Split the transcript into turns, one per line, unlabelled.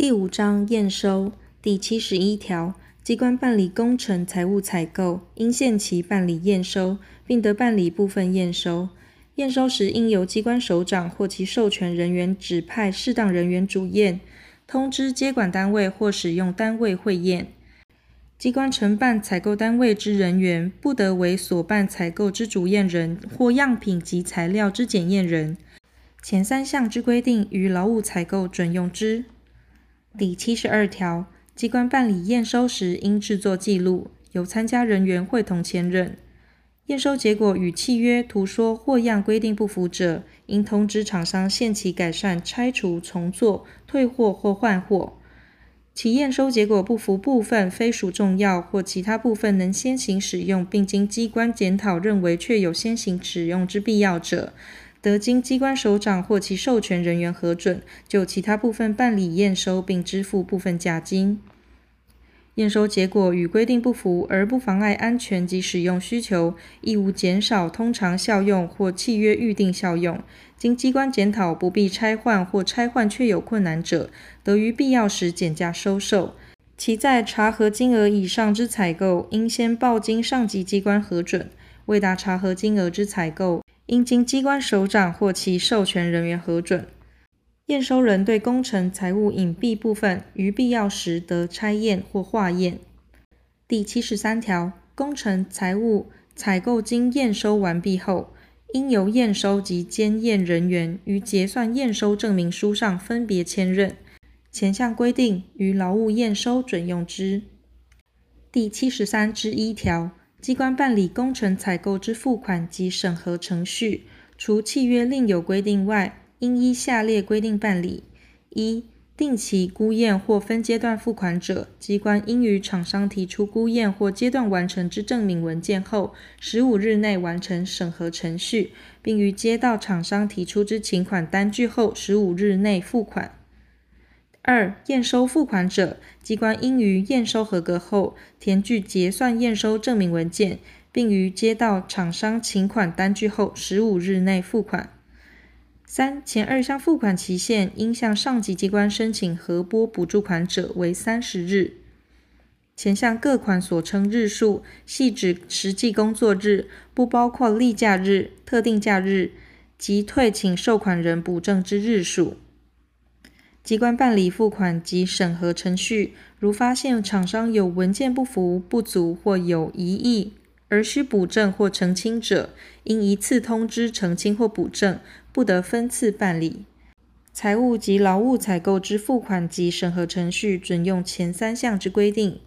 第五章验收第七十一条，机关办理工程财务采购，应限期办理验收，并得办理部分验收。验收时，应由机关首长或其授权人员指派适当人员主验，通知接管单位或使用单位会验。机关承办采购单位之人员，不得为所办采购之主验人或样品及材料之检验人。前三项之规定，于劳务采购准用之。第七十二条，机关办理验收时，应制作记录，由参加人员会同签认。验收结果与契约、图说或样规定不符者，应通知厂商限期改善、拆除、重做、退货或换货。其验收结果不符部分，非属重要或其他部分能先行使用，并经机关检讨认为确有先行使用之必要者，得经机关首长或其授权人员核准，就其他部分办理验收，并支付部分价金。验收结果与规定不符，而不妨碍安全及使用需求，亦无减少通常效用或契约预定效用，经机关检讨不必拆换或拆换确有困难者，得于必要时减价收受。其在查核金额以上之采购，应先报经上级机关核准；未达查核金额之采购，应经机关首长或其授权人员核准。验收人对工程财务隐蔽部分，于必要时得拆验或化验。第七十三条，工程财务采购经验收完毕后，应由验收及监验人员于结算验收证明书上分别签认。前项规定于劳务验收准用之。第七十三之一条。机关办理工程采购之付款及审核程序，除契约另有规定外，应依下列规定办理：一、定期估验或分阶段付款者，机关应于厂商提出估验或阶段完成之证明文件后，十五日内完成审核程序，并于接到厂商提出之请款单据后，十五日内付款。二、验收付款者，机关应于验收合格后，填具结算验收证明文件，并于接到厂商请款单据后十五日内付款。三、前二项付款期限，应向上级机关申请核拨补助款者为三十日。前项各款所称日数，系指实际工作日，不包括例假日、特定假日及退请受款人补正之日数。机关办理付款及审核程序，如发现厂商有文件不符、不足或有疑义，而需补正或澄清者，应一次通知澄清或补正，不得分次办理。财务及劳务采购之付款及审核程序，准用前三项之规定。